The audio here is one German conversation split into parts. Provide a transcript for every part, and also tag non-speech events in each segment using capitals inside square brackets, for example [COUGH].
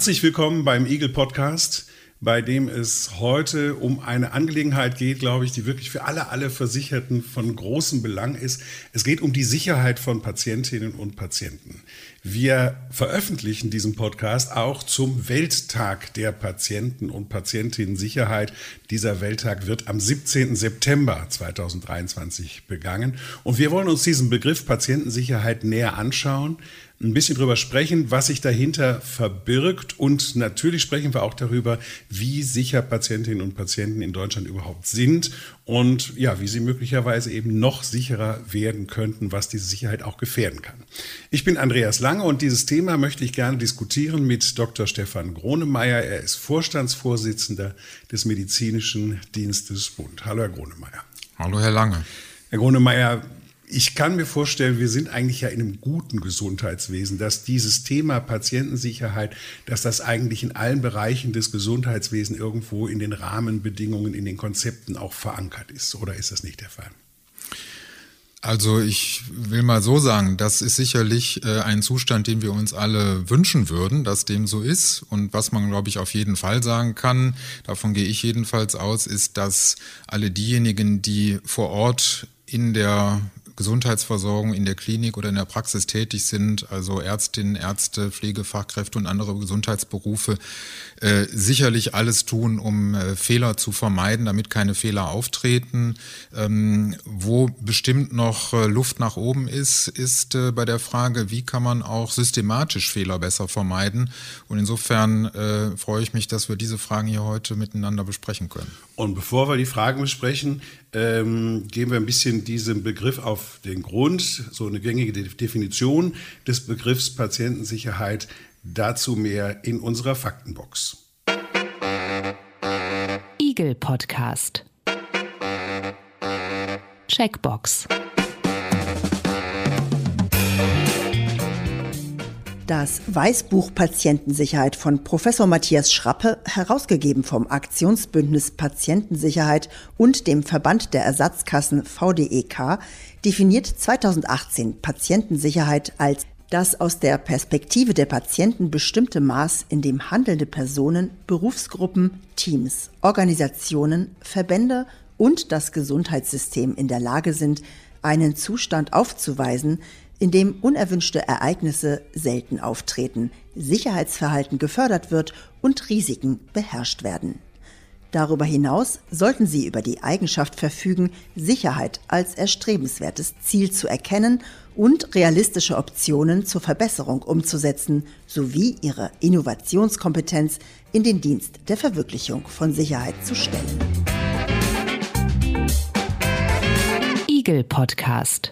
Herzlich willkommen beim Eagle Podcast, bei dem es heute um eine Angelegenheit geht, glaube ich, die wirklich für alle, alle Versicherten von großem Belang ist. Es geht um die Sicherheit von Patientinnen und Patienten. Wir veröffentlichen diesen Podcast auch zum Welttag der Patienten und Patientinnen Sicherheit. Dieser Welttag wird am 17. September 2023 begangen. Und wir wollen uns diesen Begriff Patientensicherheit näher anschauen ein bisschen drüber sprechen, was sich dahinter verbirgt. Und natürlich sprechen wir auch darüber, wie sicher Patientinnen und Patienten in Deutschland überhaupt sind und ja, wie sie möglicherweise eben noch sicherer werden könnten, was diese Sicherheit auch gefährden kann. Ich bin Andreas Lange und dieses Thema möchte ich gerne diskutieren mit Dr. Stefan Gronemeyer. Er ist Vorstandsvorsitzender des Medizinischen Dienstes Bund. Hallo, Herr Gronemeyer. Hallo, Herr Lange. Herr Gronemeyer, ich kann mir vorstellen, wir sind eigentlich ja in einem guten Gesundheitswesen, dass dieses Thema Patientensicherheit, dass das eigentlich in allen Bereichen des Gesundheitswesens irgendwo in den Rahmenbedingungen, in den Konzepten auch verankert ist. Oder ist das nicht der Fall? Also ich will mal so sagen, das ist sicherlich äh, ein Zustand, den wir uns alle wünschen würden, dass dem so ist. Und was man, glaube ich, auf jeden Fall sagen kann, davon gehe ich jedenfalls aus, ist, dass alle diejenigen, die vor Ort in der Gesundheitsversorgung in der Klinik oder in der Praxis tätig sind, also Ärztinnen, Ärzte, Pflegefachkräfte und andere Gesundheitsberufe, äh, sicherlich alles tun, um äh, Fehler zu vermeiden, damit keine Fehler auftreten. Ähm, wo bestimmt noch äh, Luft nach oben ist, ist äh, bei der Frage, wie kann man auch systematisch Fehler besser vermeiden. Und insofern äh, freue ich mich, dass wir diese Fragen hier heute miteinander besprechen können. Und bevor wir die Fragen besprechen, ähm, geben wir ein bisschen diesem Begriff auf den Grund, so eine gängige Definition des Begriffs Patientensicherheit. Dazu mehr in unserer Faktenbox. Eagle Podcast. Checkbox. Das Weißbuch Patientensicherheit von Professor Matthias Schrappe, herausgegeben vom Aktionsbündnis Patientensicherheit und dem Verband der Ersatzkassen VDEK, definiert 2018 Patientensicherheit als das aus der Perspektive der Patienten bestimmte Maß, in dem handelnde Personen, Berufsgruppen, Teams, Organisationen, Verbände und das Gesundheitssystem in der Lage sind, einen Zustand aufzuweisen, in dem unerwünschte Ereignisse selten auftreten, Sicherheitsverhalten gefördert wird und Risiken beherrscht werden. Darüber hinaus sollten Sie über die Eigenschaft verfügen, Sicherheit als erstrebenswertes Ziel zu erkennen und realistische Optionen zur Verbesserung umzusetzen, sowie Ihre Innovationskompetenz in den Dienst der Verwirklichung von Sicherheit zu stellen. Eagle Podcast.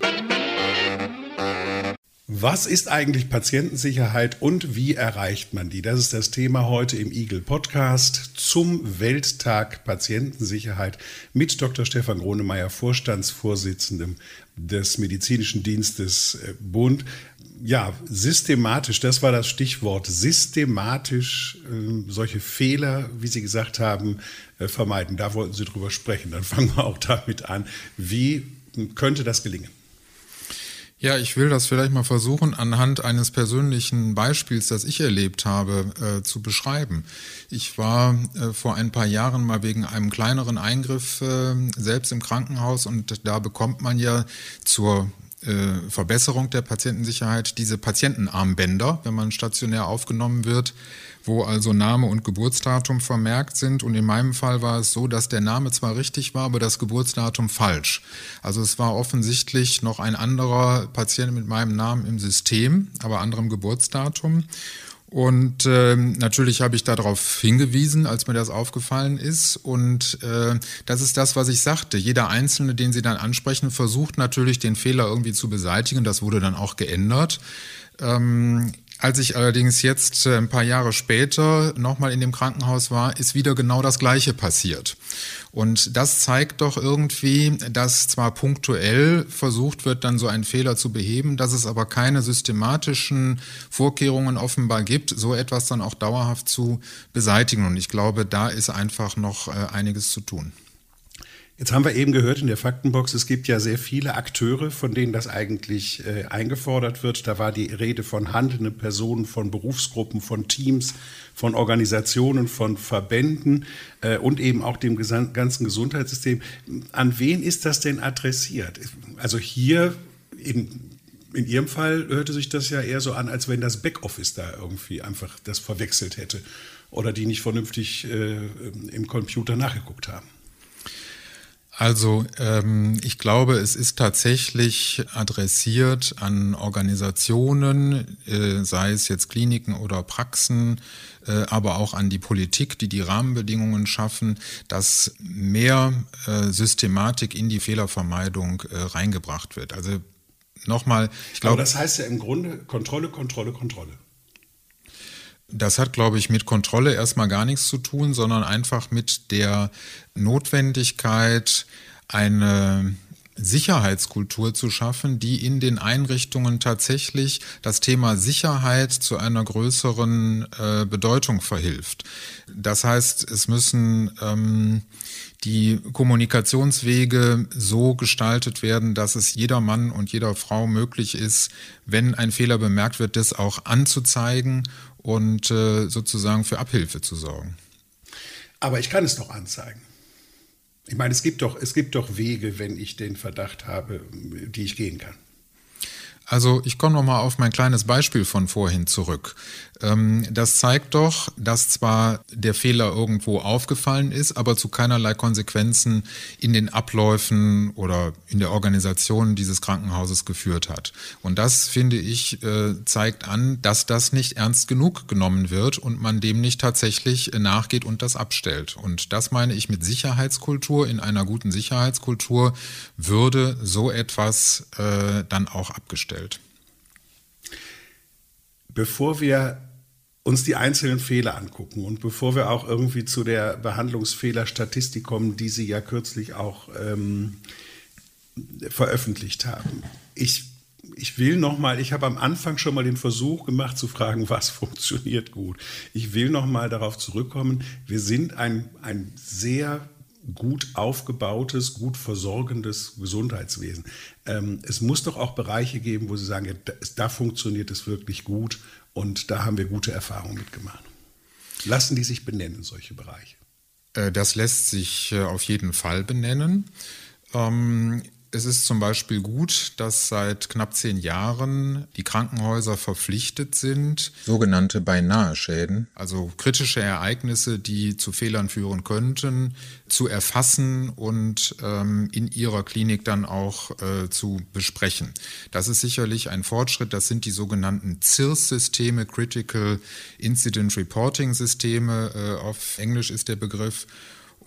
Was ist eigentlich Patientensicherheit und wie erreicht man die? Das ist das Thema heute im Eagle Podcast zum Welttag Patientensicherheit mit Dr. Stefan Gronemeyer, Vorstandsvorsitzendem des Medizinischen Dienstes äh, Bund. Ja, systematisch, das war das Stichwort, systematisch äh, solche Fehler, wie Sie gesagt haben, äh, vermeiden. Da wollten Sie drüber sprechen. Dann fangen wir auch damit an. Wie könnte das gelingen? Ja, ich will das vielleicht mal versuchen, anhand eines persönlichen Beispiels, das ich erlebt habe, äh, zu beschreiben. Ich war äh, vor ein paar Jahren mal wegen einem kleineren Eingriff äh, selbst im Krankenhaus und da bekommt man ja zur äh, Verbesserung der Patientensicherheit diese Patientenarmbänder, wenn man stationär aufgenommen wird wo also Name und Geburtsdatum vermerkt sind. Und in meinem Fall war es so, dass der Name zwar richtig war, aber das Geburtsdatum falsch. Also es war offensichtlich noch ein anderer Patient mit meinem Namen im System, aber anderem Geburtsdatum. Und äh, natürlich habe ich darauf hingewiesen, als mir das aufgefallen ist. Und äh, das ist das, was ich sagte. Jeder Einzelne, den Sie dann ansprechen, versucht natürlich den Fehler irgendwie zu beseitigen. Das wurde dann auch geändert. Ähm, Als ich allerdings jetzt äh, ein paar Jahre später nochmal in dem Krankenhaus war, ist wieder genau das Gleiche passiert. Und das zeigt doch irgendwie, dass zwar punktuell versucht wird, dann so einen Fehler zu beheben, dass es aber keine systematischen Vorkehrungen offenbar gibt, so etwas dann auch dauerhaft zu beseitigen. Und ich glaube, da ist einfach noch äh, einiges zu tun. Jetzt haben wir eben gehört in der Faktenbox, es gibt ja sehr viele Akteure, von denen das eigentlich äh, eingefordert wird. Da war die Rede von handelnden Personen, von Berufsgruppen, von Teams, von Organisationen, von Verbänden äh, und eben auch dem ganzen Gesundheitssystem. An wen ist das denn adressiert? Also hier in, in Ihrem Fall hörte sich das ja eher so an, als wenn das Backoffice da irgendwie einfach das verwechselt hätte oder die nicht vernünftig äh, im Computer nachgeguckt haben. Also ähm, ich glaube, es ist tatsächlich adressiert an Organisationen, äh, sei es jetzt Kliniken oder Praxen, äh, aber auch an die Politik, die die Rahmenbedingungen schaffen, dass mehr äh, Systematik in die Fehlervermeidung äh, reingebracht wird. Also nochmal, ich glaube. Aber das heißt ja im Grunde Kontrolle, Kontrolle, Kontrolle. Das hat, glaube ich, mit Kontrolle erstmal gar nichts zu tun, sondern einfach mit der Notwendigkeit, eine Sicherheitskultur zu schaffen, die in den Einrichtungen tatsächlich das Thema Sicherheit zu einer größeren äh, Bedeutung verhilft. Das heißt, es müssen ähm, die Kommunikationswege so gestaltet werden, dass es jeder Mann und jeder Frau möglich ist, wenn ein Fehler bemerkt wird, das auch anzuzeigen und äh, sozusagen für Abhilfe zu sorgen. Aber ich kann es doch anzeigen. Ich meine, es gibt doch, es gibt doch Wege, wenn ich den Verdacht habe, die ich gehen kann. Also ich komme nochmal auf mein kleines Beispiel von vorhin zurück. Ähm, das zeigt doch, dass zwar der Fehler irgendwo aufgefallen ist, aber zu keinerlei Konsequenzen in den Abläufen oder in der Organisation dieses Krankenhauses geführt hat. Und das, finde ich, äh, zeigt an, dass das nicht ernst genug genommen wird und man dem nicht tatsächlich nachgeht und das abstellt. Und das meine ich mit Sicherheitskultur. In einer guten Sicherheitskultur würde so etwas äh, dann auch abgestellt. Bevor wir uns die einzelnen Fehler angucken und bevor wir auch irgendwie zu der Behandlungsfehlerstatistik kommen, die Sie ja kürzlich auch ähm, veröffentlicht haben. Ich, ich will nochmal, ich habe am Anfang schon mal den Versuch gemacht zu fragen, was [LAUGHS] funktioniert gut. Ich will nochmal darauf zurückkommen, wir sind ein, ein sehr gut aufgebautes, gut versorgendes Gesundheitswesen. Ähm, es muss doch auch Bereiche geben, wo Sie sagen, da, da funktioniert es wirklich gut und da haben wir gute Erfahrungen mitgemacht. Lassen die sich benennen, solche Bereiche? Äh, das lässt sich äh, auf jeden Fall benennen. Ähm, es ist zum Beispiel gut, dass seit knapp zehn Jahren die Krankenhäuser verpflichtet sind, sogenannte Beinahe-Schäden, also kritische Ereignisse, die zu Fehlern führen könnten, zu erfassen und ähm, in ihrer Klinik dann auch äh, zu besprechen. Das ist sicherlich ein Fortschritt. Das sind die sogenannten CIRS-Systeme, Critical Incident Reporting Systeme. Äh, auf Englisch ist der Begriff.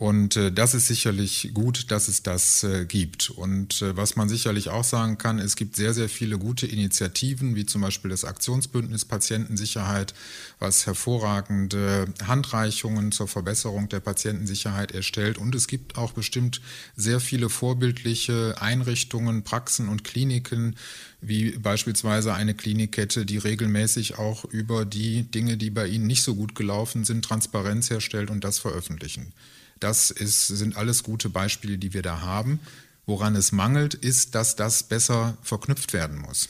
Und äh, das ist sicherlich gut, dass es das äh, gibt. Und äh, was man sicherlich auch sagen kann, es gibt sehr, sehr viele gute Initiativen, wie zum Beispiel das Aktionsbündnis Patientensicherheit, was hervorragende Handreichungen zur Verbesserung der Patientensicherheit erstellt. Und es gibt auch bestimmt sehr viele vorbildliche Einrichtungen, Praxen und Kliniken, wie beispielsweise eine Klinikkette, die regelmäßig auch über die Dinge, die bei ihnen nicht so gut gelaufen sind, Transparenz herstellt und das veröffentlichen. Das ist, sind alles gute Beispiele, die wir da haben. Woran es mangelt, ist, dass das besser verknüpft werden muss.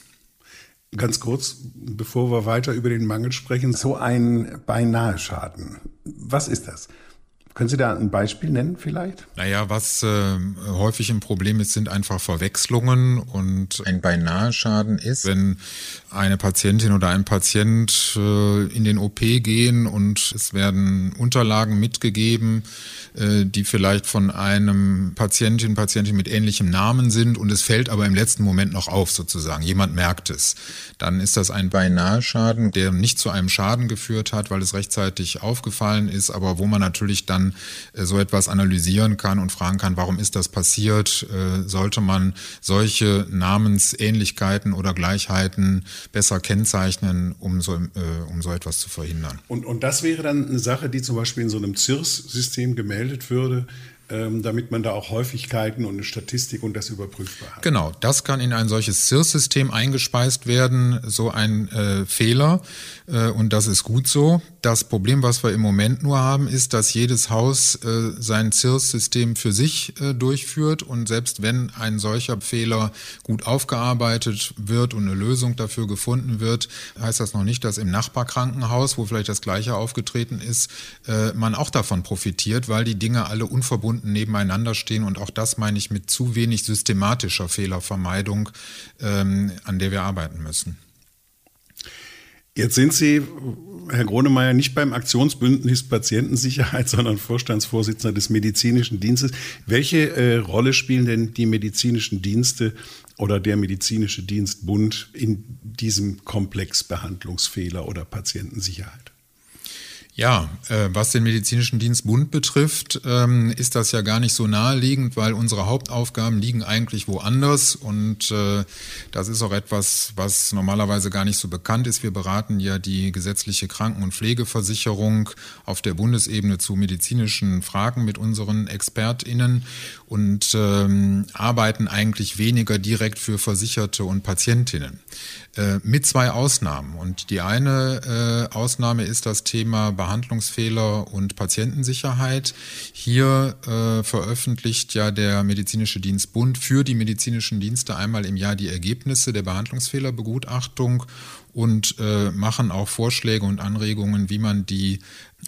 Ganz kurz, bevor wir weiter über den Mangel sprechen, so ein Beinahe-Schaden. Was ist das? Können Sie da ein Beispiel nennen vielleicht? Naja, was äh, häufig ein Problem ist, sind einfach Verwechslungen und ein Beinahe-Schaden ist, wenn eine Patientin oder ein Patient äh, in den OP gehen und es werden Unterlagen mitgegeben, äh, die vielleicht von einem Patientin, Patientin mit ähnlichem Namen sind und es fällt aber im letzten Moment noch auf sozusagen. Jemand merkt es. Dann ist das ein Beinahe-Schaden, der nicht zu einem Schaden geführt hat, weil es rechtzeitig aufgefallen ist, aber wo man natürlich dann dann äh, so etwas analysieren kann und fragen kann, warum ist das passiert? Äh, sollte man solche Namensähnlichkeiten oder Gleichheiten besser kennzeichnen, um so, um so etwas zu verhindern? Und, und das wäre dann eine Sache, die zum Beispiel in so einem CIRS-System gemeldet würde, damit man da auch Häufigkeiten und eine Statistik und das überprüfbar hat. Genau, das kann in ein solches CIRS-System eingespeist werden, so ein äh, Fehler. Äh, und das ist gut so. Das Problem, was wir im Moment nur haben, ist, dass jedes Haus äh, sein CIRS-System für sich äh, durchführt. Und selbst wenn ein solcher Fehler gut aufgearbeitet wird und eine Lösung dafür gefunden wird, heißt das noch nicht, dass im Nachbarkrankenhaus, wo vielleicht das Gleiche aufgetreten ist, äh, man auch davon profitiert, weil die Dinge alle unverbunden Kunden nebeneinander stehen. Und auch das meine ich mit zu wenig systematischer Fehlervermeidung, ähm, an der wir arbeiten müssen. Jetzt sind Sie, Herr Gronemeyer, nicht beim Aktionsbündnis Patientensicherheit, sondern Vorstandsvorsitzender des medizinischen Dienstes. Welche äh, Rolle spielen denn die medizinischen Dienste oder der medizinische Dienstbund in diesem Komplex Behandlungsfehler oder Patientensicherheit? Ja, äh, was den medizinischen Dienstbund betrifft, ähm, ist das ja gar nicht so naheliegend, weil unsere Hauptaufgaben liegen eigentlich woanders und äh, das ist auch etwas, was normalerweise gar nicht so bekannt ist. Wir beraten ja die gesetzliche Kranken- und Pflegeversicherung auf der Bundesebene zu medizinischen Fragen mit unseren ExpertInnen und ähm, arbeiten eigentlich weniger direkt für Versicherte und Patientinnen. Äh, mit zwei Ausnahmen. Und die eine äh, Ausnahme ist das Thema Behandlungsfehler und Patientensicherheit. Hier äh, veröffentlicht ja der Medizinische Dienstbund für die medizinischen Dienste einmal im Jahr die Ergebnisse der Behandlungsfehlerbegutachtung und äh, machen auch Vorschläge und Anregungen, wie man die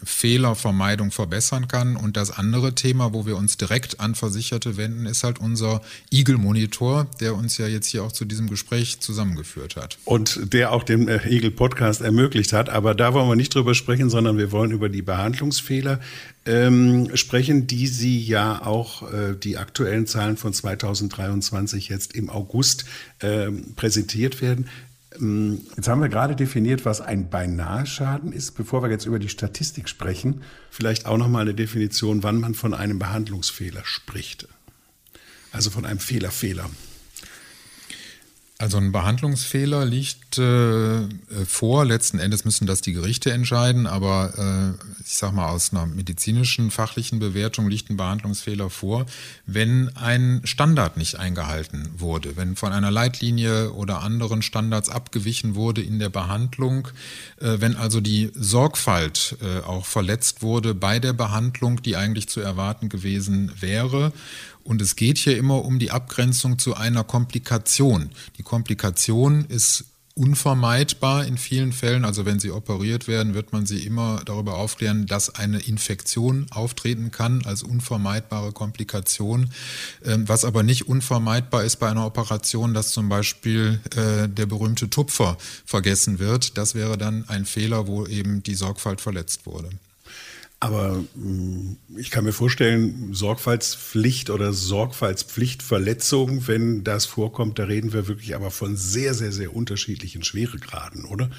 Fehlervermeidung verbessern kann. Und das andere Thema, wo wir uns direkt an Versicherte wenden, ist halt unser Eagle-Monitor, der uns ja jetzt hier auch zu diesem Gespräch zusammengeführt hat. Und der auch den äh, Eagle-Podcast ermöglicht hat. Aber da wollen wir nicht drüber sprechen, sondern wir wollen über die Behandlungsfehler ähm, sprechen, die Sie ja auch äh, die aktuellen Zahlen von 2023 jetzt im August äh, präsentiert werden. Ähm, jetzt haben wir gerade definiert, was ein Beinahe-Schaden ist. Bevor wir jetzt über die Statistik sprechen, vielleicht auch noch mal eine Definition, wann man von einem Behandlungsfehler spricht. Also von einem Fehlerfehler. -Fehler. Also ein Behandlungsfehler liegt äh, vor. Letzten Endes müssen das die Gerichte entscheiden, aber äh, ich sage mal aus einer medizinischen fachlichen Bewertung liegt ein Behandlungsfehler vor, wenn ein Standard nicht eingehalten wurde, wenn von einer Leitlinie oder anderen Standards abgewichen wurde in der Behandlung, äh, wenn also die Sorgfalt äh, auch verletzt wurde bei der Behandlung, die eigentlich zu erwarten gewesen wäre und es geht hier immer um die Abgrenzung zu einer Komplikation. Die Komplikation ist unvermeidbar in vielen Fällen. Also wenn sie operiert werden, wird man sie immer darüber aufklären, dass eine Infektion auftreten kann als unvermeidbare Komplikation. Ähm, was aber nicht unvermeidbar ist bei einer Operation, dass zum Beispiel äh, der berühmte Tupfer vergessen wird. Das wäre dann ein Fehler, wo eben die Sorgfalt verletzt wurde. Aber mm, ich kann mir vorstellen, Sorgfaltspflicht oder Sorgfaltspflichtverletzung, wenn das vorkommt, da reden wir wirklich aber von sehr, sehr, sehr unterschiedlichen Schweregraden, oder?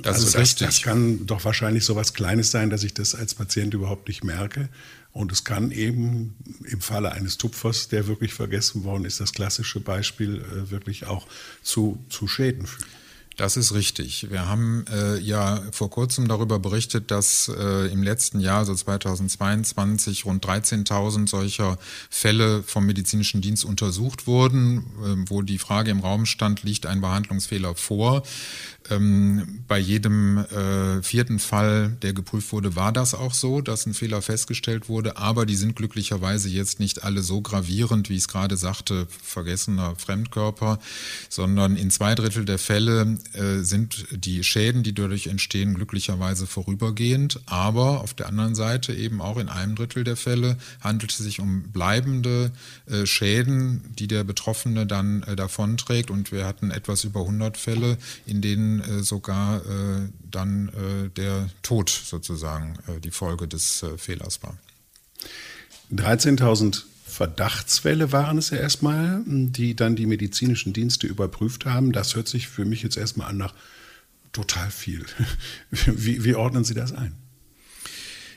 Das also ist das, richtig. Das kann doch wahrscheinlich so was Kleines sein, dass ich das als Patient überhaupt nicht merke. Und es kann eben im Falle eines Tupfers, der wirklich vergessen worden ist, das klassische Beispiel, äh, wirklich auch zu, zu Schäden führen. Das ist richtig. Wir haben äh, ja vor kurzem darüber berichtet, dass äh, im letzten Jahr, also 2022, rund 13.000 solcher Fälle vom medizinischen Dienst untersucht wurden, äh, wo die Frage im Raum stand, liegt ein Behandlungsfehler vor. Ähm, bei jedem äh, vierten Fall, der geprüft wurde, war das auch so, dass ein Fehler festgestellt wurde. Aber die sind glücklicherweise jetzt nicht alle so gravierend, wie ich es gerade sagte, vergessener Fremdkörper, sondern in zwei Drittel der Fälle äh, sind die Schäden, die dadurch entstehen, glücklicherweise vorübergehend. Aber auf der anderen Seite eben auch in einem Drittel der Fälle handelt es sich um bleibende äh, Schäden, die der Betroffene dann äh, davonträgt. Und wir hatten etwas über 100 Fälle, in denen äh, sogar äh, dann äh, der Tod sozusagen äh, die Folge des Fehlers war. 13.000 Verdachtsfälle waren es ja erstmal, die dann die medizinischen Dienste überprüft haben. Das hört sich für mich jetzt erstmal an nach total viel. [LAUGHS] Wie, wie ordnen Sie das ein?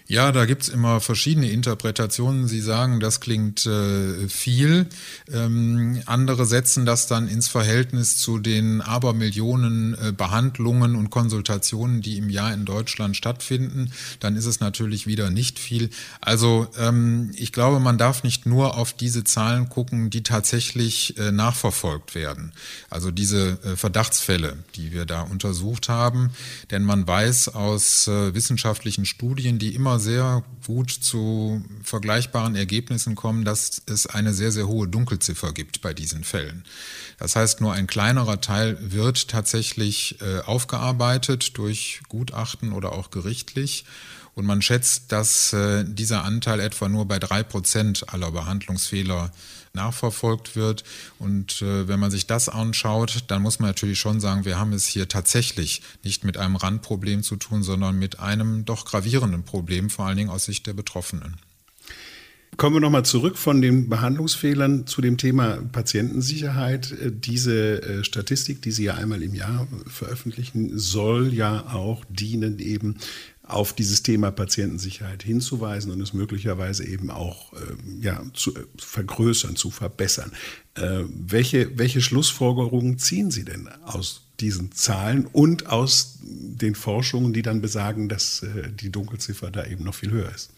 Ja, da gibt's immer verschiedene Interpretationen. Sie sagen, das klingt äh, viel. Ähm, andere setzen das dann ins Verhältnis zu den Abermillionen äh, Behandlungen und Konsultationen, die im Jahr in Deutschland stattfinden. Dann ist es natürlich wieder nicht viel. Also ähm, ich glaube, man darf nicht nur auf diese Zahlen gucken, die tatsächlich äh, nachverfolgt werden. Also diese äh, Verdachtsfälle, die wir da untersucht haben. Denn man weiß aus äh, wissenschaftlichen Studien, die immer sehr gut zu vergleichbaren Ergebnissen kommen, dass es eine sehr, sehr hohe Dunkelziffer gibt bei diesen Fällen. Das heißt, nur ein kleinerer Teil wird tatsächlich äh, aufgearbeitet durch Gutachten oder auch gerichtlich. Und man schätzt, dass äh, dieser Anteil etwa nur bei drei Prozent aller Behandlungsfehler nachverfolgt wird. Und äh, wenn man sich das anschaut, dann muss man natürlich schon sagen, wir haben es hier tatsächlich nicht mit einem Randproblem zu tun, sondern mit einem doch gravierenden Problem, vor allen Dingen aus Sicht der Betroffenen. Kommen wir nochmal zurück von den Behandlungsfehlern zu dem Thema Patientensicherheit. Äh, diese äh, Statistik, die Sie ja einmal im Jahr veröffentlichen, soll ja auch dienen, eben auf dieses Thema Patientensicherheit hinzuweisen und es möglicherweise eben auch äh, ja, zu äh, vergrößern, zu verbessern. Äh, welche, welche Schlussfolgerungen ziehen Sie denn aus diesen Zahlen und aus den Forschungen, die dann besagen, dass äh, die Dunkelziffer da eben noch viel höher ist?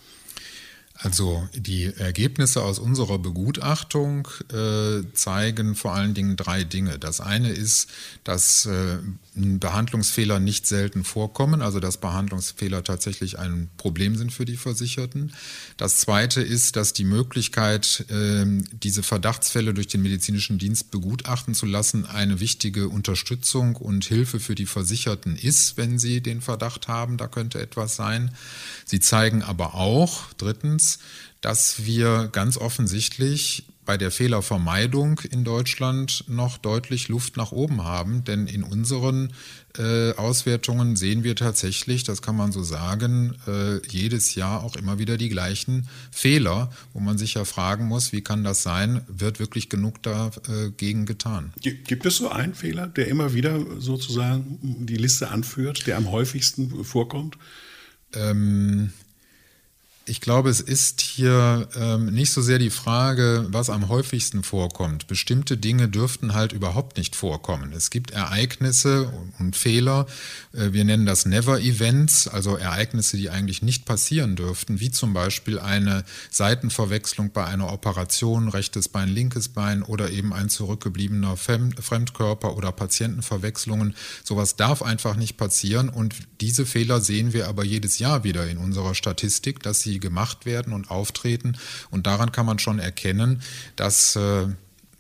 Also die Ergebnisse aus unserer Begutachtung äh, zeigen vor allen Dingen drei Dinge. Das eine ist, dass äh, Behandlungsfehler nicht selten vorkommen, also dass Behandlungsfehler tatsächlich ein Problem sind für die Versicherten. Das zweite ist, dass die Möglichkeit, äh, diese Verdachtsfälle durch den medizinischen Dienst begutachten zu lassen, eine wichtige Unterstützung und Hilfe für die Versicherten ist, wenn sie den Verdacht haben, da könnte etwas sein. Sie zeigen aber auch, drittens, dass wir ganz offensichtlich bei der Fehlervermeidung in Deutschland noch deutlich Luft nach oben haben. Denn in unseren äh, Auswertungen sehen wir tatsächlich, das kann man so sagen, äh, jedes Jahr auch immer wieder die gleichen Fehler, wo man sich ja fragen muss, wie kann das sein? Wird wirklich genug dagegen getan? Gibt es so einen Fehler, der immer wieder sozusagen die Liste anführt, der am häufigsten vorkommt? Ähm, ich glaube, es ist hier ähm, nicht so sehr die Frage, was am häufigsten vorkommt. Bestimmte Dinge dürften halt überhaupt nicht vorkommen. Es gibt Ereignisse und Fehler. Äh, wir nennen das Never-Events, also Ereignisse, die eigentlich nicht passieren dürften, wie zum Beispiel eine Seitenverwechslung bei einer Operation, rechtes Bein, linkes Bein oder eben ein zurückgebliebener Fremdkörper oder Patientenverwechslungen. Sowas darf einfach nicht passieren und diese Fehler sehen wir aber jedes Jahr wieder in unserer Statistik, dass sie gemacht werden und auftreten. Und daran kann man schon erkennen, dass äh,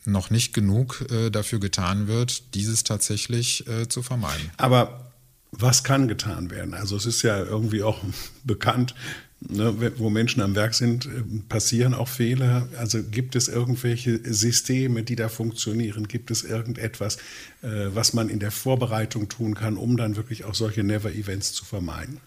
noch nicht genug äh, dafür getan wird, dieses tatsächlich äh, zu vermeiden. Aber was kann getan werden? Also es ist ja irgendwie auch [LAUGHS] bekannt, ne, wo Menschen am Werk sind, äh, passieren auch Fehler. Also gibt es irgendwelche Systeme, die da funktionieren? Gibt es irgendetwas, äh, was man in der Vorbereitung tun kann, um dann wirklich auch solche Never-Events zu vermeiden?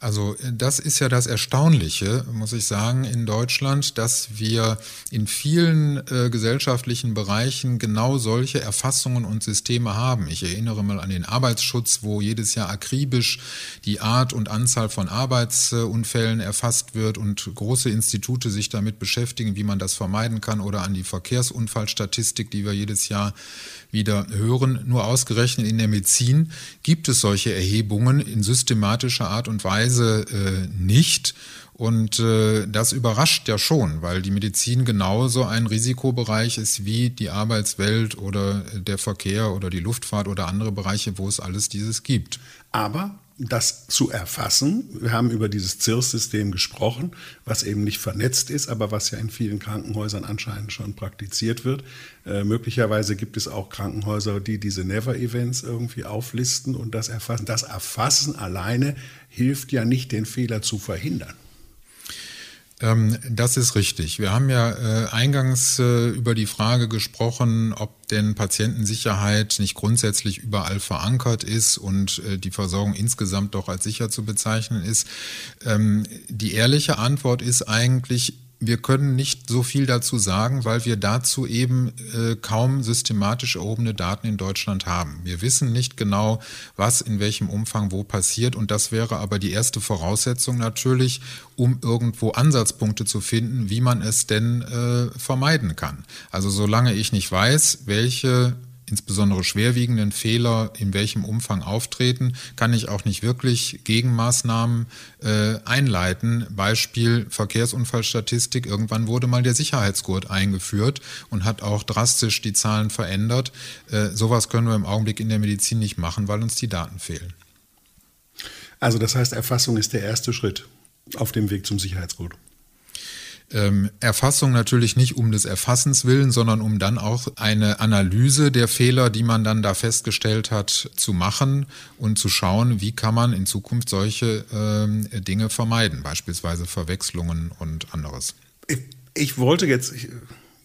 Also das ist ja das Erstaunliche, muss ich sagen, in Deutschland, dass wir in vielen äh, gesellschaftlichen Bereichen genau solche Erfassungen und Systeme haben. Ich erinnere mal an den Arbeitsschutz, wo jedes Jahr akribisch die Art und Anzahl von Arbeitsunfällen erfasst wird und große Institute sich damit beschäftigen, wie man das vermeiden kann, oder an die Verkehrsunfallstatistik, die wir jedes Jahr wieder hören. Nur ausgerechnet in der Medizin gibt es solche Erhebungen in systematischer Art und Weise äh, nicht. Und äh, das überrascht ja schon, weil die Medizin genauso ein Risikobereich ist wie die Arbeitswelt oder der Verkehr oder die Luftfahrt oder andere Bereiche, wo es alles dieses gibt. Aber das zu erfassen. Wir haben über dieses CIRS-System gesprochen, was eben nicht vernetzt ist, aber was ja in vielen Krankenhäusern anscheinend schon praktiziert wird. Äh, möglicherweise gibt es auch Krankenhäuser, die diese Never-Events irgendwie auflisten und das erfassen. Das Erfassen alleine hilft ja nicht, den Fehler zu verhindern. Ähm, das ist richtig. Wir haben ja äh, eingangs äh, über die Frage gesprochen, ob denn Patientensicherheit nicht grundsätzlich überall verankert ist und äh, die Versorgung insgesamt doch als sicher zu bezeichnen ist. Ähm, die ehrliche Antwort ist eigentlich, wir können nicht so viel dazu sagen, weil wir dazu eben äh, kaum systematisch erhobene Daten in Deutschland haben. Wir wissen nicht genau, was in welchem Umfang wo passiert und das wäre aber die erste Voraussetzung natürlich, um irgendwo Ansatzpunkte zu finden, wie man es denn äh, vermeiden kann. Also solange ich nicht weiß, welche insbesondere schwerwiegenden Fehler in welchem Umfang auftreten, kann ich auch nicht wirklich Gegenmaßnahmen äh, einleiten. Beispiel Verkehrsunfallstatistik. Irgendwann wurde mal der Sicherheitsgurt eingeführt und hat auch drastisch die Zahlen verändert. Äh, sowas können wir im Augenblick in der Medizin nicht machen, weil uns die Daten fehlen. Also das heißt, Erfassung ist der erste Schritt auf dem Weg zum Sicherheitsgurt ähm, Erfassung natürlich nicht um des Erfassens willen, sondern um dann auch eine Analyse der Fehler, die man dann da festgestellt hat, zu machen und zu schauen, wie kann man in Zukunft solche ähm, Dinge vermeiden, beispielsweise Verwechslungen und anderes. Ich, ich wollte jetzt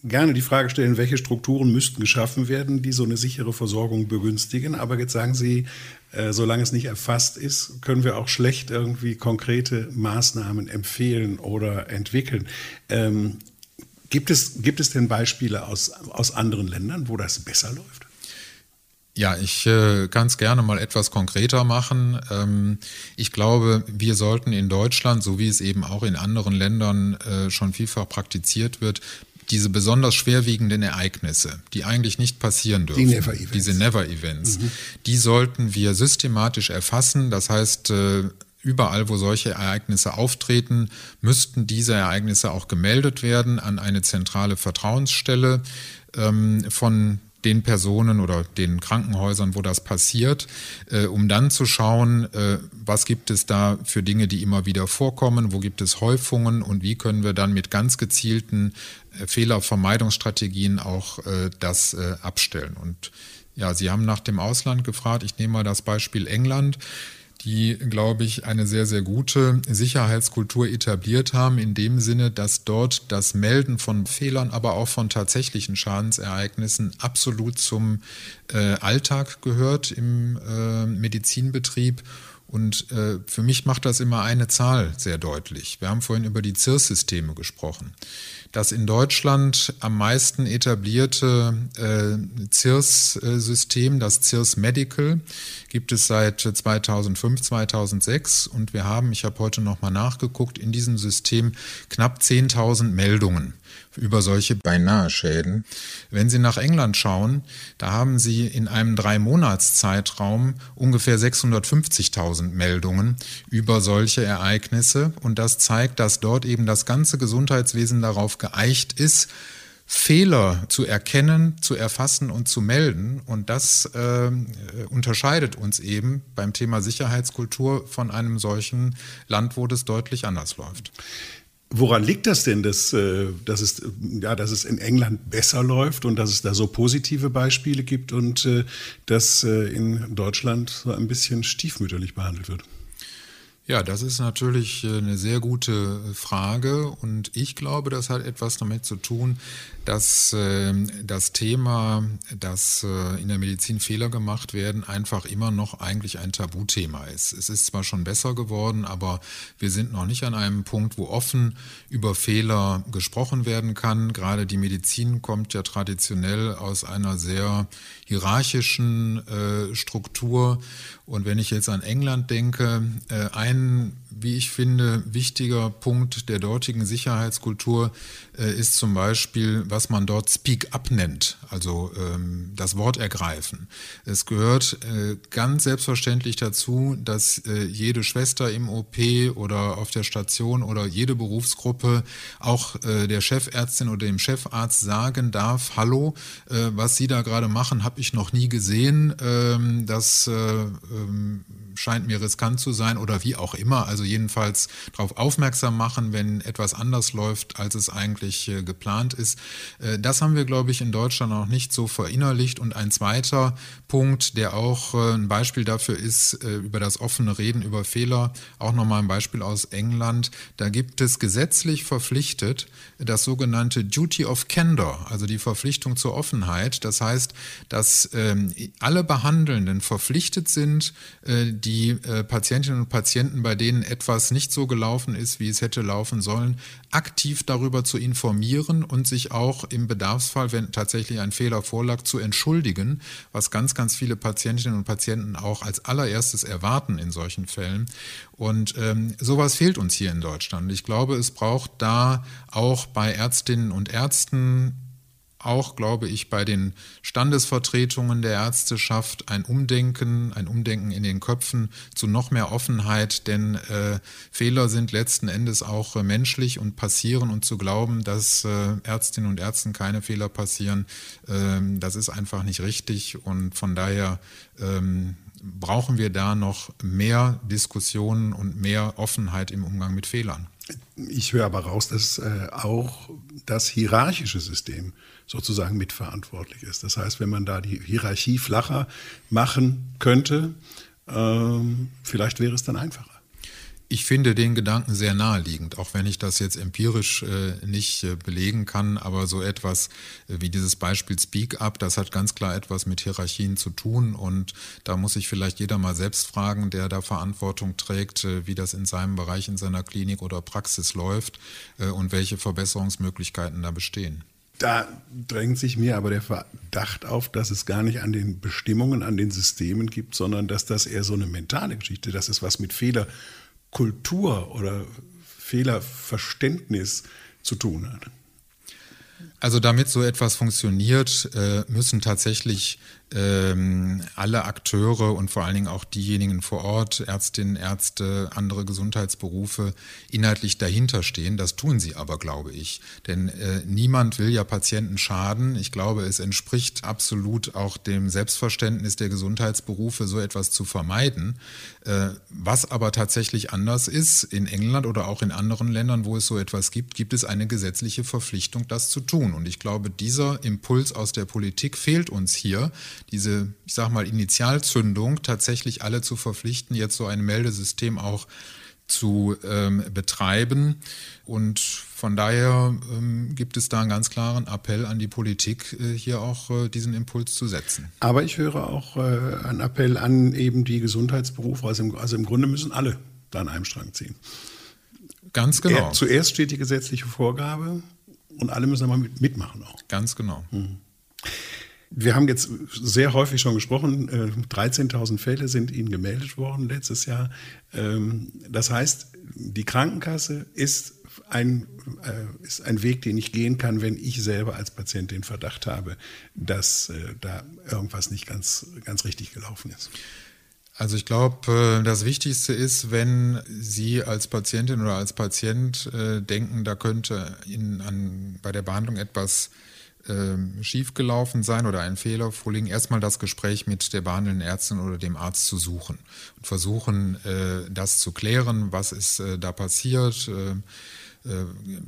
gerne die Frage stellen, welche Strukturen müssten geschaffen werden, die so eine sichere Versorgung begünstigen. Aber jetzt sagen Sie, äh, solange es nicht erfasst ist, können wir auch schlecht irgendwie konkrete Maßnahmen empfehlen oder entwickeln. Ähm, gibt, es, gibt es denn Beispiele aus, aus anderen Ländern, wo das besser läuft? Ja, ich äh, kann es gerne mal etwas konkreter machen. Ähm, ich glaube, wir sollten in Deutschland, so wie es eben auch in anderen Ländern äh, schon vielfach praktiziert wird, diese besonders schwerwiegenden Ereignisse, die eigentlich nicht passieren dürfen, die Never -Events. diese Never-Events, mhm. die sollten wir systematisch erfassen. Das heißt, äh, überall, wo solche Ereignisse auftreten, müssten diese Ereignisse auch gemeldet werden an eine zentrale Vertrauensstelle ähm, von den Personen oder den Krankenhäusern, wo das passiert, äh, um dann zu schauen, äh, was gibt es da für Dinge, die immer wieder vorkommen, wo gibt es Häufungen und wie können wir dann mit ganz gezielten äh, Fehlervermeidungsstrategien auch äh, das äh, abstellen. Und ja, Sie haben nach dem Ausland gefragt. Ich nehme mal das Beispiel England die, glaube ich, eine sehr, sehr gute Sicherheitskultur etabliert haben, in dem Sinne, dass dort das Melden von Fehlern, aber auch von tatsächlichen Schadensereignissen absolut zum äh, Alltag gehört im äh, Medizinbetrieb. Und äh, für mich macht das immer eine Zahl sehr deutlich. Wir haben vorhin über die ZIRS-Systeme gesprochen. Das in Deutschland am meisten etablierte äh, CIRS-System, das CIRS Medical, gibt es seit 2005, 2006 und wir haben, ich habe heute nochmal nachgeguckt, in diesem System knapp 10.000 Meldungen über solche Beinahe-Schäden. Wenn Sie nach England schauen, da haben Sie in einem Drei-Monats-Zeitraum ungefähr 650.000 Meldungen über solche Ereignisse. Und das zeigt, dass dort eben das ganze Gesundheitswesen darauf geeicht ist, Fehler zu erkennen, zu erfassen und zu melden. Und das äh, unterscheidet uns eben beim Thema Sicherheitskultur von einem solchen Land, wo das deutlich anders läuft. Woran liegt das denn, dass, äh, dass, es, ja, dass es in England besser läuft und dass es da so positive Beispiele gibt und äh, dass äh, in Deutschland so ein bisschen stiefmütterlich behandelt wird? Ja, das ist natürlich eine sehr gute Frage und ich glaube, das hat etwas damit zu tun, dass äh, das Thema, dass äh, in der Medizin Fehler gemacht werden, einfach immer noch eigentlich ein Tabuthema ist. Es ist zwar schon besser geworden, aber wir sind noch nicht an einem Punkt, wo offen über Fehler gesprochen werden kann. Gerade die Medizin kommt ja traditionell aus einer sehr hierarchischen äh, Struktur. Und wenn ich jetzt an England denke, äh, ein wie ich finde, wichtiger Punkt der dortigen Sicherheitskultur äh, ist zum Beispiel, was man dort Speak Up nennt, also ähm, das Wort ergreifen. Es gehört äh, ganz selbstverständlich dazu, dass äh, jede Schwester im OP oder auf der Station oder jede Berufsgruppe auch äh, der Chefärztin oder dem Chefarzt sagen darf, hallo, äh, was Sie da gerade machen, habe ich noch nie gesehen. Ähm, das äh, ähm, scheint mir riskant zu sein oder wie auch immer. Also jedenfalls darauf aufmerksam machen, wenn etwas anders läuft, als es eigentlich äh, geplant ist. Äh, das haben wir, glaube ich, in Deutschland auch nicht so verinnerlicht. Und ein zweiter Punkt, der auch äh, ein Beispiel dafür ist, über das offene Reden über Fehler, auch nochmal ein Beispiel aus England. Da gibt es gesetzlich verpflichtet das sogenannte Duty of Candor, also die Verpflichtung zur Offenheit. Das heißt, dass ähm, alle Behandelnden verpflichtet sind, die äh, Patientinnen und Patienten, bei denen etwas nicht so gelaufen ist, wie es hätte laufen sollen, aktiv darüber zu informieren und sich auch im Bedarfsfall, wenn tatsächlich ein Fehler vorlag, zu entschuldigen, was ganz, ganz viele Patientinnen und Patienten auch als allererstes erwarten in solchen Fällen. Und ähm, sowas fehlt uns hier in Deutschland. Ich glaube, es braucht da auch bei Ärztinnen und Ärzten auch, glaube ich, bei den Standesvertretungen der Ärzteschaft ein Umdenken, ein Umdenken in den Köpfen zu noch mehr Offenheit, denn äh, Fehler sind letzten Endes auch äh, menschlich und passieren und zu glauben, dass äh, Ärztinnen und Ärzten keine Fehler passieren, ähm, das ist einfach nicht richtig und von daher ähm, brauchen wir da noch mehr Diskussionen und mehr Offenheit im Umgang mit Fehlern. Ich höre aber raus, dass äh, auch das hierarchische System sozusagen mitverantwortlich ist. Das heißt, wenn man da die Hierarchie flacher machen könnte, ähm, vielleicht wäre es dann einfacher. Ich finde den Gedanken sehr naheliegend, auch wenn ich das jetzt empirisch äh, nicht äh, belegen kann, aber so etwas äh, wie dieses Beispiel Speak Up, das hat ganz klar etwas mit Hierarchien zu tun und da muss sich vielleicht jeder mal selbst fragen, der da Verantwortung trägt, äh, wie das in seinem Bereich, in seiner Klinik oder Praxis läuft äh, und welche Verbesserungsmöglichkeiten da bestehen. Da drängt sich mir aber der Verdacht auf, dass es gar nicht an den Bestimmungen, an den Systemen gibt, sondern dass das eher so eine mentale Geschichte, dass es was mit Fehlerkultur oder Fehlerverständnis zu tun hat. Also damit so etwas funktioniert, äh, müssen tatsächlich ähm, alle Akteure und vor allen Dingen auch diejenigen vor Ort, Ärztinnen, Ärzte, andere Gesundheitsberufe, inhaltlich dahinter stehen. Das tun sie aber, glaube ich. Denn äh, niemand will ja Patienten schaden. Ich glaube, es entspricht absolut auch dem Selbstverständnis der Gesundheitsberufe, so etwas zu vermeiden. Äh, was aber tatsächlich anders ist, in England oder auch in anderen Ländern, wo es so etwas gibt, gibt es eine gesetzliche Verpflichtung, das zu tun. Und ich glaube, dieser Impuls aus der Politik fehlt uns hier diese, ich sag mal, Initialzündung tatsächlich alle zu verpflichten, jetzt so ein Meldesystem auch zu ähm, betreiben. Und von daher ähm, gibt es da einen ganz klaren Appell an die Politik, äh, hier auch äh, diesen Impuls zu setzen. Aber ich höre auch äh, einen Appell an eben die Gesundheitsberufe. Also im, also im Grunde müssen alle da an einem Strang ziehen. Ganz genau. Er, zuerst steht die gesetzliche Vorgabe und alle müssen aber mitmachen auch. Ganz genau. Mhm. Wir haben jetzt sehr häufig schon gesprochen, 13.000 äh, Fälle sind Ihnen gemeldet worden letztes Jahr. Ähm, das heißt, die Krankenkasse ist ein, äh, ist ein Weg, den ich gehen kann, wenn ich selber als Patient den Verdacht habe, dass äh, da irgendwas nicht ganz, ganz richtig gelaufen ist. Also ich glaube, das Wichtigste ist, wenn Sie als Patientin oder als Patient denken, da könnte Ihnen an, bei der Behandlung etwas äh, schiefgelaufen sein oder ein Fehler vorliegen, erstmal das Gespräch mit der behandelnden Ärztin oder dem Arzt zu suchen und versuchen, äh, das zu klären, was ist äh, da passiert. Äh, äh,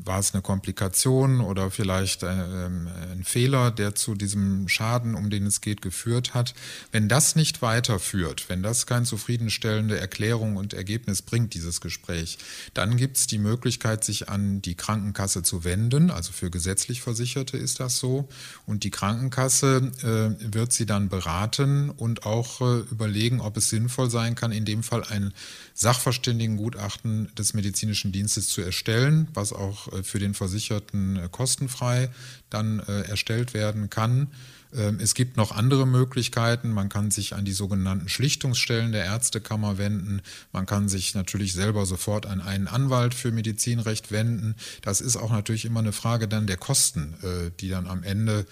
war es eine Komplikation oder vielleicht ein, ähm, ein, Fehler, der zu diesem Schaden, um den es geht, geführt hat. Wenn das nicht weiterführt, wenn das keine zufriedenstellende Erklärung und Ergebnis bringt, dieses Gespräch, dann gibt es die Möglichkeit, sich an die Krankenkasse zu wenden. Also für gesetzlich Versicherte ist das so. Und die Krankenkasse äh, wird sie dann beraten und auch äh, überlegen, ob es sinnvoll sein kann, in dem Fall ein Sachverständigengutachten des medizinischen Dienstes zu erstellen, was auch äh, für den Versicherten äh, kostenfrei dann äh, erstellt werden kann. Ähm, es gibt noch andere Möglichkeiten. Man kann sich an die sogenannten Schlichtungsstellen der Ärztekammer wenden. Man kann sich natürlich selber sofort an einen Anwalt für Medizinrecht wenden. Das ist auch natürlich immer eine Frage dann der Kosten, die dann am Ende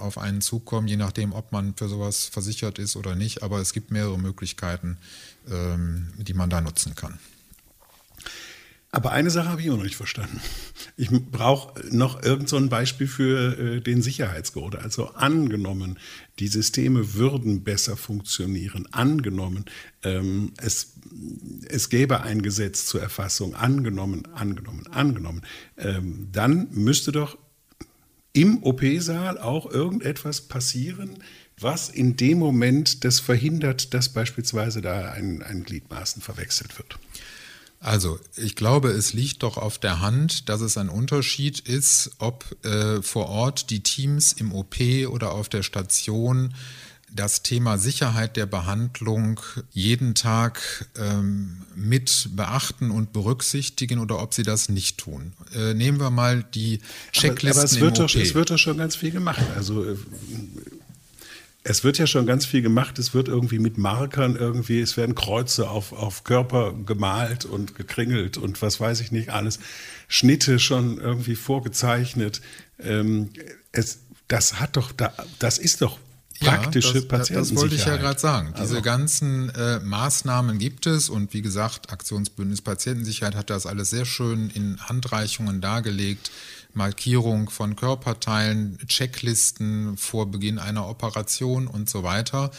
auf einen zukommen, je nachdem, ob man für sowas versichert ist oder nicht. Aber es gibt mehrere Möglichkeiten, ähm, die man da nutzen kann. Aber eine Sache habe ich immer noch nicht verstanden. Ich brauche noch irgend so Beispiel für äh, den Sicherheitscode. Also angenommen, die Systeme würden besser funktionieren. Angenommen, ähm, es, es gäbe ein Gesetz zur Erfassung. Angenommen, angenommen, angenommen. Ähm, dann müsste doch im OP-Saal auch irgendetwas passieren, was in dem Moment das verhindert, dass beispielsweise da ein, ein Gliedmaßen verwechselt wird? Also, ich glaube, es liegt doch auf der Hand, dass es ein Unterschied ist, ob äh, vor Ort die Teams im OP oder auf der Station das Thema Sicherheit der Behandlung jeden Tag ähm, mit beachten und berücksichtigen oder ob sie das nicht tun. Äh, nehmen wir mal die Checklisten aber, aber es wird, doch, es wird doch schon ganz viel gemacht. Also äh, es wird ja schon ganz viel gemacht. Es wird irgendwie mit Markern irgendwie, es werden Kreuze auf, auf Körper gemalt und gekringelt und was weiß ich nicht alles. Schnitte schon irgendwie vorgezeichnet. Ähm, es, das hat doch, das ist doch praktische ja, das, Patientensicherheit. Das wollte ich ja gerade sagen. Diese also. ganzen äh, Maßnahmen gibt es und wie gesagt, Aktionsbündnis Patientensicherheit hat das alles sehr schön in Handreichungen dargelegt. Markierung von Körperteilen, Checklisten vor Beginn einer Operation und so weiter.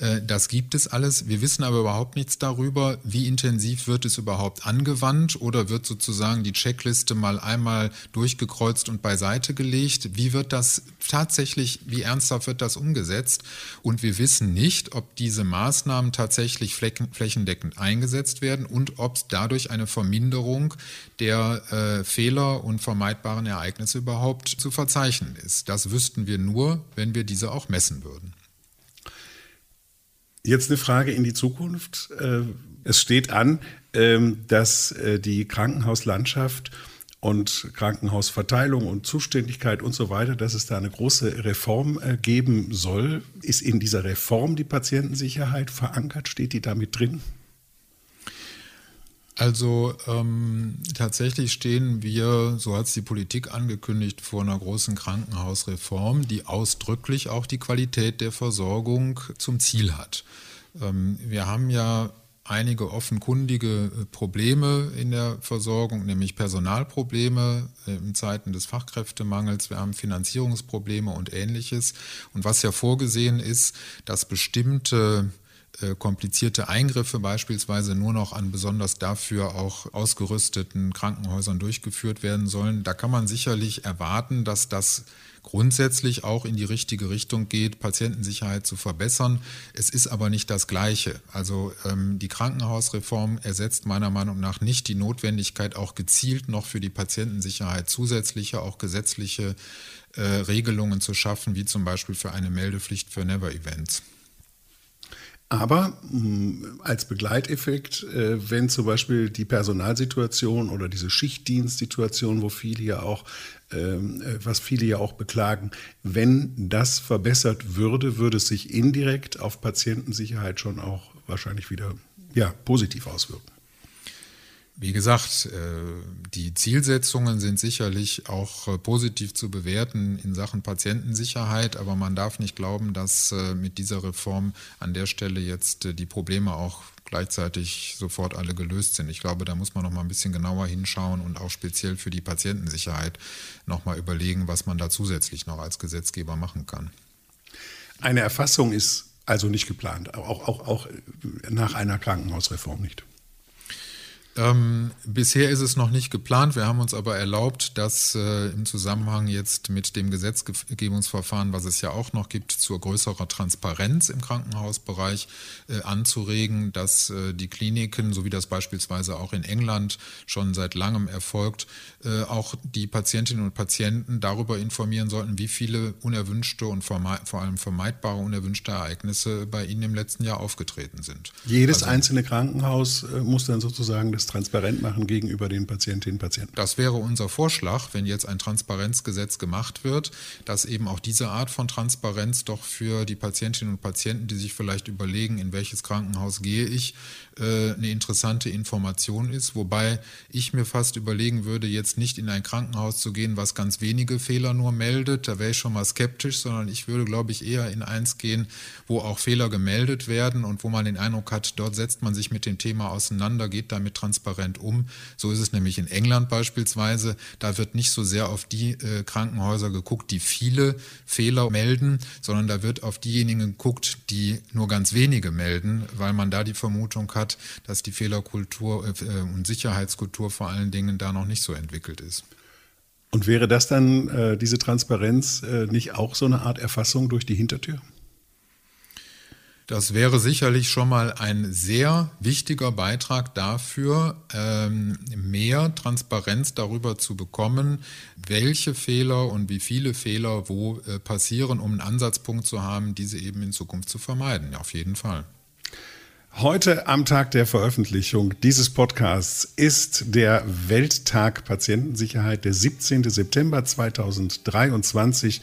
Äh, das gibt es alles. Wir wissen aber überhaupt nichts darüber, wie intensiv wird es überhaupt angewandt oder wird sozusagen die Checkliste mal einmal durchgekreuzt und beiseite gelegt. Wie wird das tatsächlich, wie ernsthaft wird das umgesetzt? Und wir wissen nicht, ob diese Maßnahmen tatsächlich flächendeckend eingesetzt werden und ob dadurch eine Verminderung der äh, Fehler und vermeidbaren Ereignisse Ereignisse überhaupt zu verzeichnen ist. Das wüssten wir nur, wenn wir diese auch messen würden. Jetzt eine Frage in die Zukunft. Äh, es steht an, ähm, dass äh, die Krankenhauslandschaft und Krankenhausverteilung und Zuständigkeit und so weiter, dass es da eine große Reform äh, geben soll. Ist in dieser Reform die Patientensicherheit verankert? Steht die damit drin? Also ähm, tatsächlich stehen wir, so hat es die Politik angekündigt, vor einer großen Krankenhausreform, die ausdrücklich auch die Qualität der Versorgung zum Ziel hat. Ähm, wir haben ja einige offenkundige äh, Probleme in der Versorgung, nämlich Personalprobleme äh, in Zeiten des Fachkräftemangels. Wir haben Finanzierungsprobleme und ähnliches. Und was ja vorgesehen ist, dass bestimmte komplizierte Eingriffe beispielsweise nur noch an besonders dafür auch ausgerüsteten Krankenhäusern durchgeführt werden sollen. Da kann man sicherlich erwarten, dass das grundsätzlich auch in die richtige Richtung geht, Patientensicherheit zu verbessern. Es ist aber nicht das Gleiche. Also ähm, die Krankenhausreform ersetzt meiner Meinung nach nicht die Notwendigkeit, auch gezielt noch für die Patientensicherheit zusätzliche, auch gesetzliche äh, Regelungen zu schaffen, wie zum Beispiel für eine Meldepflicht für Never-Events. Aber mh, mm, als Begleiteffekt, äh, wenn zum Beispiel die Personalsituation oder diese Schichtdienstsituation, wo viele ja auch, ähm, äh, was viele ja auch beklagen, wenn das verbessert würde, würde es sich indirekt auf Patientensicherheit schon auch wahrscheinlich wieder ja, positiv auswirken. Wie gesagt, äh, die Zielsetzungen sind sicherlich auch äh, positiv zu bewerten in Sachen Patientensicherheit, aber man darf nicht glauben, dass äh, mit dieser Reform an der Stelle jetzt die Probleme auch gleichzeitig sofort alle gelöst sind. Ich glaube, da muss man noch mal ein bisschen genauer hinschauen und auch speziell für die Patientensicherheit noch mal überlegen, was man da zusätzlich noch als Gesetzgeber machen kann. Eine Erfassung ist also nicht geplant, auch, auch, auch nach einer Krankenhausreform nicht. Ähm, bisher ist es noch nicht geplant. Wir haben uns aber erlaubt, das äh, im Zusammenhang jetzt mit dem Gesetzgebungsverfahren, was es ja auch noch gibt, zur größerer Transparenz im Krankenhausbereich äh, anzuregen, dass äh, die Kliniken, so wie das beispielsweise auch in England schon seit langem erfolgt, äh, auch die Patientinnen und Patienten darüber informieren sollten, wie viele unerwünschte und vor allem vermeidbare unerwünschte Ereignisse bei ihnen im letzten Jahr aufgetreten sind. Jedes also, einzelne Krankenhaus äh, muss dann sozusagen das transparent machen gegenüber den Patientinnen und Patienten. Das wäre unser Vorschlag, wenn jetzt ein Transparenzgesetz gemacht wird, dass eben auch diese Art von Transparenz doch für die Patientinnen und Patienten, die sich vielleicht überlegen, in welches Krankenhaus gehe ich, äh, eine interessante Information ist. Wobei ich mir fast überlegen würde, jetzt nicht in ein Krankenhaus zu gehen, was ganz wenige Fehler nur meldet. Da wäre ich schon mal skeptisch, sondern ich würde, glaube ich, eher in eins gehen, wo auch Fehler gemeldet werden und wo man den Eindruck hat, dort setzt man sich mit dem Thema auseinander, geht damit transparent um. So ist es nämlich in England beispielsweise. Da wird nicht so sehr auf die äh, Krankenhäuser geguckt, die viele Fehler melden, sondern da wird auf diejenigen geguckt, die nur ganz wenige melden, weil man da die Vermutung hat, dass die Fehlerkultur äh, und Sicherheitskultur vor allen Dingen da noch nicht so entwickelt ist. Und wäre das dann, äh, diese Transparenz, äh, nicht auch so eine Art Erfassung durch die Hintertür? Das wäre sicherlich schon mal ein sehr wichtiger Beitrag dafür, ähm, mehr Transparenz darüber zu bekommen, welche Fehler und wie viele Fehler wo äh, passieren, um einen Ansatzpunkt zu haben, diese eben in Zukunft zu vermeiden. Auf jeden Fall. Heute am Tag der Veröffentlichung dieses Podcasts ist der Welttag Patientensicherheit, der 17. September 2023.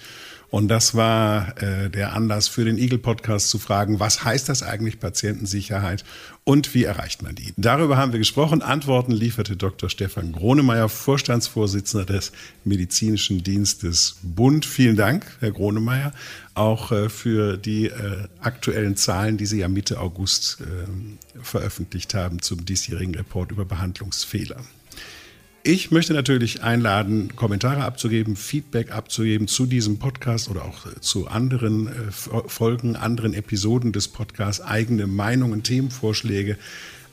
Und das war äh, der Anlass für den Eagle Podcast zu fragen, was heißt das eigentlich Patientensicherheit und wie erreicht man die? Darüber haben wir gesprochen. Antworten lieferte Dr. Stefan Gronemeyer, Vorstandsvorsitzender des Medizinischen Dienstes Bund. Vielen Dank, Herr Gronemeyer, auch äh, für die äh, aktuellen Zahlen, die Sie ja Mitte August äh, veröffentlicht haben zum diesjährigen Report über Behandlungsfehler. Ich möchte natürlich einladen, Kommentare abzugeben, Feedback abzugeben zu diesem Podcast oder auch zu anderen Folgen, anderen Episoden des Podcasts, eigene Meinungen, Themenvorschläge.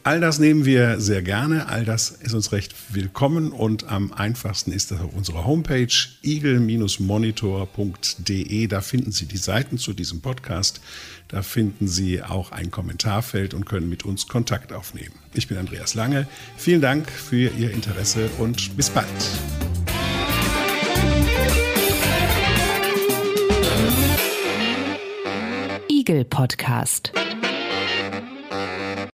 All das nehmen wir sehr gerne, all das ist uns recht willkommen und am einfachsten ist das auf unserer Homepage eagle-monitor.de. Da finden Sie die Seiten zu diesem Podcast, da finden Sie auch ein Kommentarfeld und können mit uns Kontakt aufnehmen. Ich bin Andreas Lange, vielen Dank für Ihr Interesse und bis bald. Eagle Podcast.